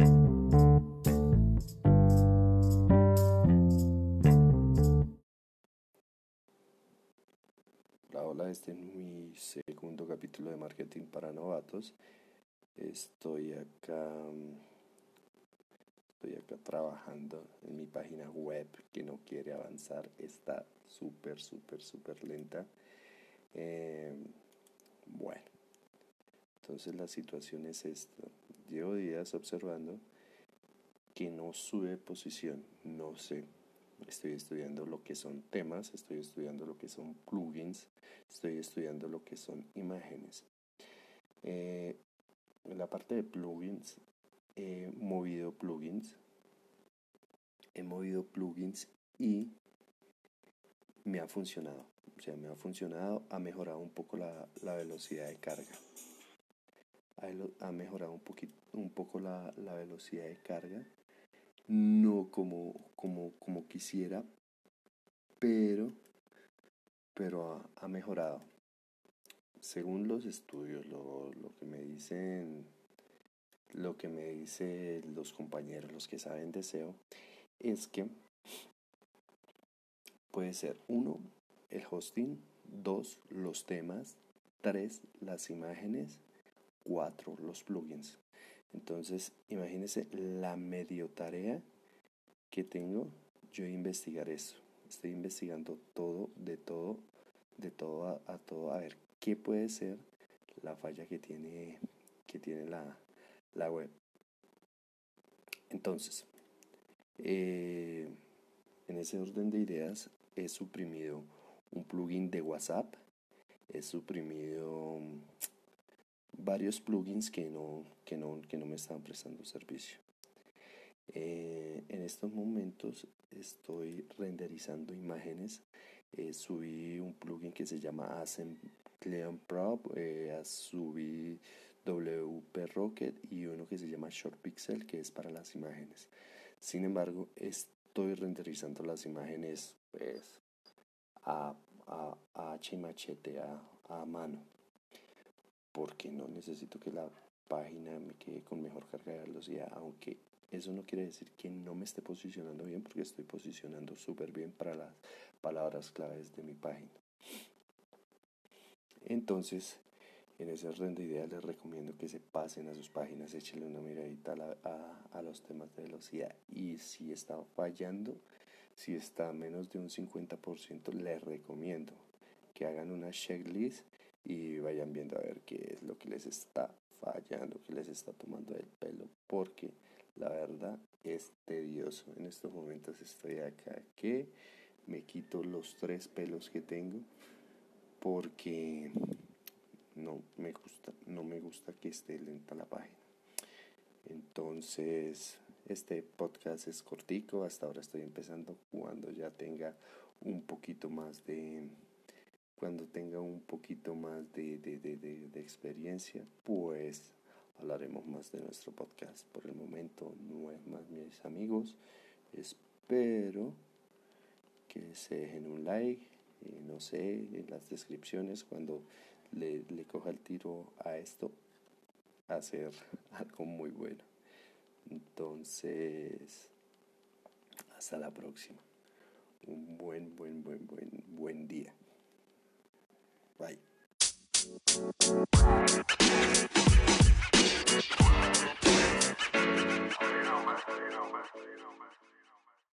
Hola, este es mi segundo capítulo de Marketing para Novatos. Estoy acá, estoy acá trabajando en mi página web que no quiere avanzar, está súper, súper, súper lenta. Eh, bueno, entonces la situación es esta. Llevo días observando que no sube posición, no sé. Estoy estudiando lo que son temas, estoy estudiando lo que son plugins, estoy estudiando lo que son imágenes. Eh, en la parte de plugins, he movido plugins, he movido plugins y me ha funcionado. O sea, me ha funcionado, ha mejorado un poco la, velocidad de carga. Ha, mejorado un, poquito, un poco la, la velocidad de carga no como, como, como quisiera, pero, pero ha, mejorado. Según los estudios, lo, lo, que me dicen, lo que me dicen los compañeros, los que saben de SEO, es que puede ser uno, el hosting, dos, los temas, tres, las imágenes, cuatro, los plugins. Entonces, imagínense la medio tarea que tengo yo investigar eso. Estoy investigando todo, de todo, de todo a, todo, a ver qué puede ser la falla que tiene, que tiene la, la web. Entonces, eh, en ese orden de ideas, he suprimido un plugin de WhatsApp, he suprimido varios plugins que no, que no, que no me estaban prestando servicio. Eh, en estos momentos estoy renderizando imágenes. Eh, subí un plugin que se llama Assembly Pro, eh, subí WP Rocket y uno que se llama Short Pixel que es para las imágenes. Sin embargo, estoy renderizando las imágenes pues, a, a, a H a, a mano porque no necesito que la página me quede con mejor carga de velocidad, aunque eso no quiere decir que no me esté posicionando bien, porque estoy posicionando súper bien para las palabras claves de mi página. Entonces, en ese orden de ideas les recomiendo que se pasen a sus páginas, échenle una miradita a, a, los temas de velocidad y si está fallando, si está a menos de un 50%, les recomiendo que hagan una checklist y vayan viendo a ver qué es lo que les está fallando, qué les está tomando el pelo, porque la verdad es tedioso. En estos momentos estoy acá que me quito los tres pelos que tengo porque no me gusta, no me gusta que esté lenta la página. Entonces, este podcast es cortico, hasta ahora estoy empezando cuando ya tenga un poquito más de cuando tenga un poquito más de, de, de, de, experiencia, pues hablaremos más de nuestro podcast. Por el momento no es más, mis amigos. Espero que se dejen un like, y no sé, en las descripciones cuando le, le coja el tiro a esto, hacer algo muy bueno. Entonces, hasta la próxima. Un buen, buen, buen, buen, buen día. バイ